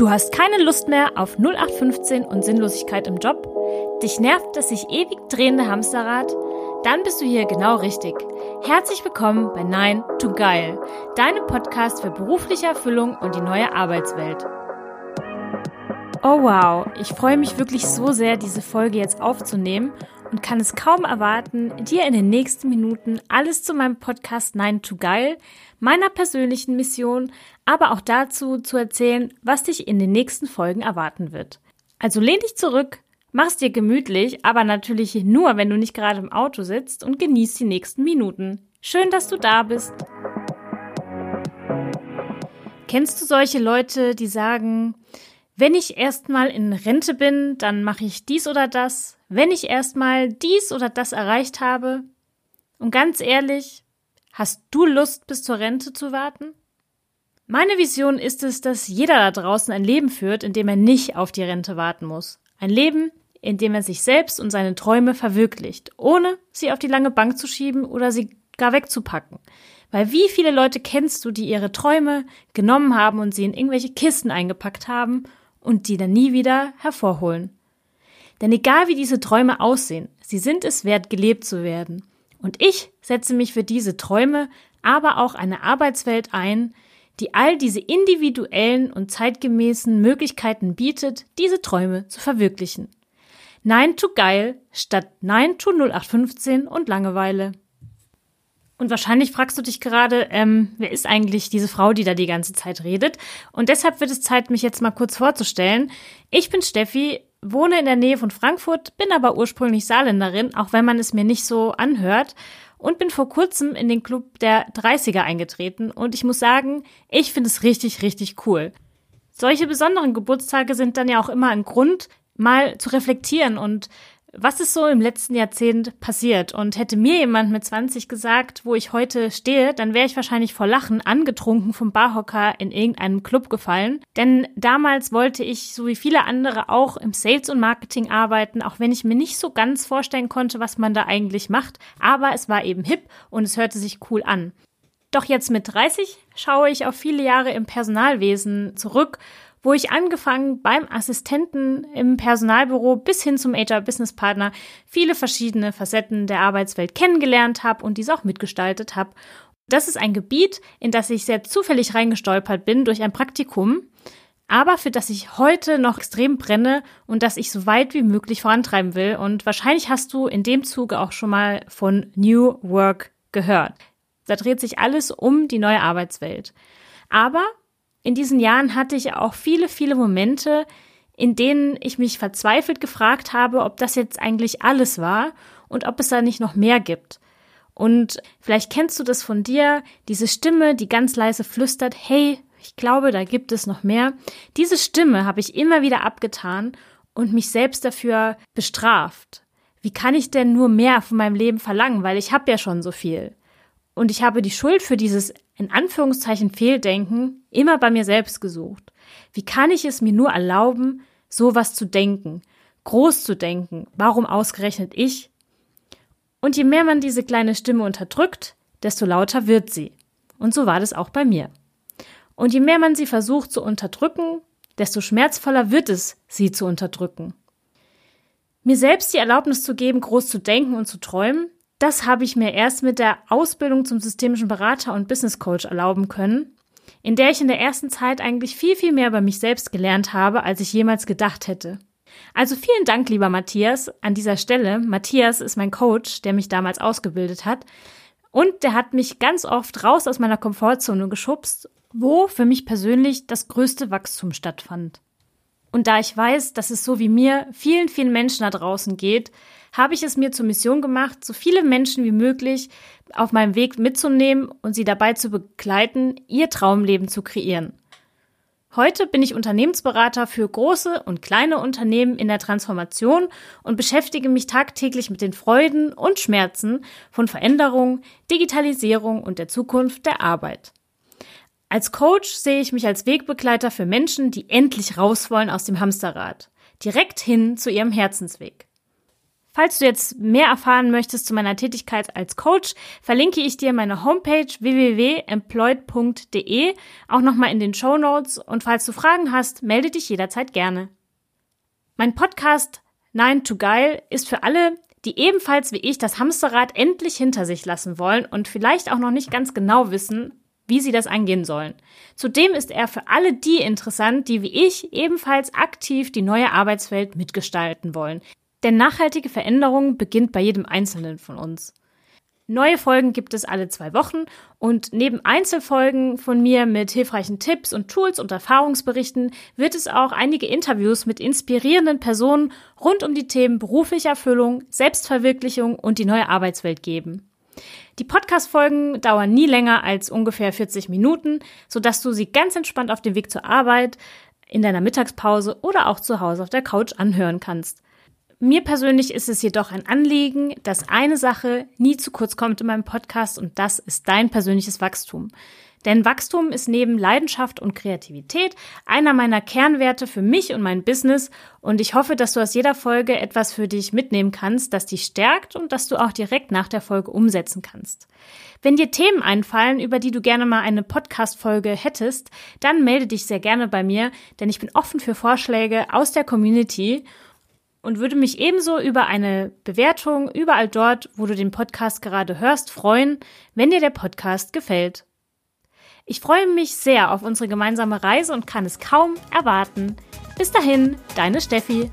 Du hast keine Lust mehr auf 0815 und Sinnlosigkeit im Job? Dich nervt das sich ewig drehende Hamsterrad? Dann bist du hier genau richtig. Herzlich willkommen bei Nein to Geil, deinem Podcast für berufliche Erfüllung und die neue Arbeitswelt. Oh wow, ich freue mich wirklich so sehr, diese Folge jetzt aufzunehmen und kann es kaum erwarten, dir in den nächsten Minuten alles zu meinem Podcast Nein to Geil, meiner persönlichen Mission, aber auch dazu zu erzählen, was dich in den nächsten Folgen erwarten wird. Also lehn dich zurück, mach's dir gemütlich, aber natürlich nur, wenn du nicht gerade im Auto sitzt und genieß die nächsten Minuten. Schön, dass du da bist. Kennst du solche Leute, die sagen, wenn ich erstmal in Rente bin, dann mache ich dies oder das, wenn ich erstmal dies oder das erreicht habe? Und ganz ehrlich, hast du Lust, bis zur Rente zu warten? Meine Vision ist es, dass jeder da draußen ein Leben führt, in dem er nicht auf die Rente warten muss. Ein Leben, in dem er sich selbst und seine Träume verwirklicht, ohne sie auf die lange Bank zu schieben oder sie gar wegzupacken. Weil wie viele Leute kennst du, die ihre Träume genommen haben und sie in irgendwelche Kisten eingepackt haben und die dann nie wieder hervorholen? Denn egal wie diese Träume aussehen, sie sind es wert, gelebt zu werden. Und ich setze mich für diese Träume, aber auch eine Arbeitswelt ein, die all diese individuellen und zeitgemäßen Möglichkeiten bietet, diese Träume zu verwirklichen. Nein to geil statt Nein to 0815 und Langeweile. Und wahrscheinlich fragst du dich gerade, ähm, wer ist eigentlich diese Frau, die da die ganze Zeit redet? Und deshalb wird es Zeit, mich jetzt mal kurz vorzustellen. Ich bin Steffi, wohne in der Nähe von Frankfurt, bin aber ursprünglich Saarländerin, auch wenn man es mir nicht so anhört und bin vor kurzem in den Club der 30er eingetreten und ich muss sagen, ich finde es richtig, richtig cool. Solche besonderen Geburtstage sind dann ja auch immer ein Grund, mal zu reflektieren und was ist so im letzten Jahrzehnt passiert? Und hätte mir jemand mit 20 gesagt, wo ich heute stehe, dann wäre ich wahrscheinlich vor Lachen angetrunken vom Barhocker in irgendeinem Club gefallen. Denn damals wollte ich, so wie viele andere, auch im Sales und Marketing arbeiten, auch wenn ich mir nicht so ganz vorstellen konnte, was man da eigentlich macht. Aber es war eben hip und es hörte sich cool an. Doch jetzt mit 30 schaue ich auf viele Jahre im Personalwesen zurück wo ich angefangen beim Assistenten im Personalbüro bis hin zum HR Business Partner viele verschiedene Facetten der Arbeitswelt kennengelernt habe und dies auch mitgestaltet habe. Das ist ein Gebiet, in das ich sehr zufällig reingestolpert bin durch ein Praktikum, aber für das ich heute noch extrem brenne und das ich so weit wie möglich vorantreiben will. Und wahrscheinlich hast du in dem Zuge auch schon mal von New Work gehört. Da dreht sich alles um die neue Arbeitswelt. Aber in diesen Jahren hatte ich auch viele, viele Momente, in denen ich mich verzweifelt gefragt habe, ob das jetzt eigentlich alles war und ob es da nicht noch mehr gibt. Und vielleicht kennst du das von dir, diese Stimme, die ganz leise flüstert, hey, ich glaube, da gibt es noch mehr. Diese Stimme habe ich immer wieder abgetan und mich selbst dafür bestraft. Wie kann ich denn nur mehr von meinem Leben verlangen, weil ich habe ja schon so viel. Und ich habe die Schuld für dieses in Anführungszeichen Fehldenken immer bei mir selbst gesucht. Wie kann ich es mir nur erlauben, sowas zu denken, groß zu denken? Warum ausgerechnet ich? Und je mehr man diese kleine Stimme unterdrückt, desto lauter wird sie. Und so war das auch bei mir. Und je mehr man sie versucht zu unterdrücken, desto schmerzvoller wird es, sie zu unterdrücken. Mir selbst die Erlaubnis zu geben, groß zu denken und zu träumen, das habe ich mir erst mit der Ausbildung zum systemischen Berater und Business Coach erlauben können, in der ich in der ersten Zeit eigentlich viel, viel mehr über mich selbst gelernt habe, als ich jemals gedacht hätte. Also vielen Dank, lieber Matthias, an dieser Stelle. Matthias ist mein Coach, der mich damals ausgebildet hat. Und der hat mich ganz oft raus aus meiner Komfortzone geschubst, wo für mich persönlich das größte Wachstum stattfand. Und da ich weiß, dass es so wie mir vielen, vielen Menschen da draußen geht, habe ich es mir zur Mission gemacht, so viele Menschen wie möglich auf meinem Weg mitzunehmen und sie dabei zu begleiten, ihr Traumleben zu kreieren. Heute bin ich Unternehmensberater für große und kleine Unternehmen in der Transformation und beschäftige mich tagtäglich mit den Freuden und Schmerzen von Veränderung, Digitalisierung und der Zukunft der Arbeit. Als Coach sehe ich mich als Wegbegleiter für Menschen, die endlich raus wollen aus dem Hamsterrad, direkt hin zu ihrem Herzensweg. Falls du jetzt mehr erfahren möchtest zu meiner Tätigkeit als Coach, verlinke ich dir meine Homepage www.employed.de auch nochmal in den Show Notes und falls du Fragen hast, melde dich jederzeit gerne. Mein Podcast 9 to Geil ist für alle, die ebenfalls wie ich das Hamsterrad endlich hinter sich lassen wollen und vielleicht auch noch nicht ganz genau wissen, wie sie das angehen sollen. Zudem ist er für alle die interessant, die wie ich ebenfalls aktiv die neue Arbeitswelt mitgestalten wollen. Denn nachhaltige Veränderung beginnt bei jedem Einzelnen von uns. Neue Folgen gibt es alle zwei Wochen und neben Einzelfolgen von mir mit hilfreichen Tipps und Tools und Erfahrungsberichten wird es auch einige Interviews mit inspirierenden Personen rund um die Themen berufliche Erfüllung, Selbstverwirklichung und die neue Arbeitswelt geben. Die Podcast-Folgen dauern nie länger als ungefähr 40 Minuten, sodass du sie ganz entspannt auf dem Weg zur Arbeit, in deiner Mittagspause oder auch zu Hause auf der Couch anhören kannst. Mir persönlich ist es jedoch ein Anliegen, dass eine Sache nie zu kurz kommt in meinem Podcast und das ist dein persönliches Wachstum. Denn Wachstum ist neben Leidenschaft und Kreativität einer meiner Kernwerte für mich und mein Business und ich hoffe, dass du aus jeder Folge etwas für dich mitnehmen kannst, das dich stärkt und das du auch direkt nach der Folge umsetzen kannst. Wenn dir Themen einfallen, über die du gerne mal eine Podcast-Folge hättest, dann melde dich sehr gerne bei mir, denn ich bin offen für Vorschläge aus der Community und würde mich ebenso über eine Bewertung überall dort, wo du den Podcast gerade hörst, freuen, wenn dir der Podcast gefällt. Ich freue mich sehr auf unsere gemeinsame Reise und kann es kaum erwarten. Bis dahin, deine Steffi.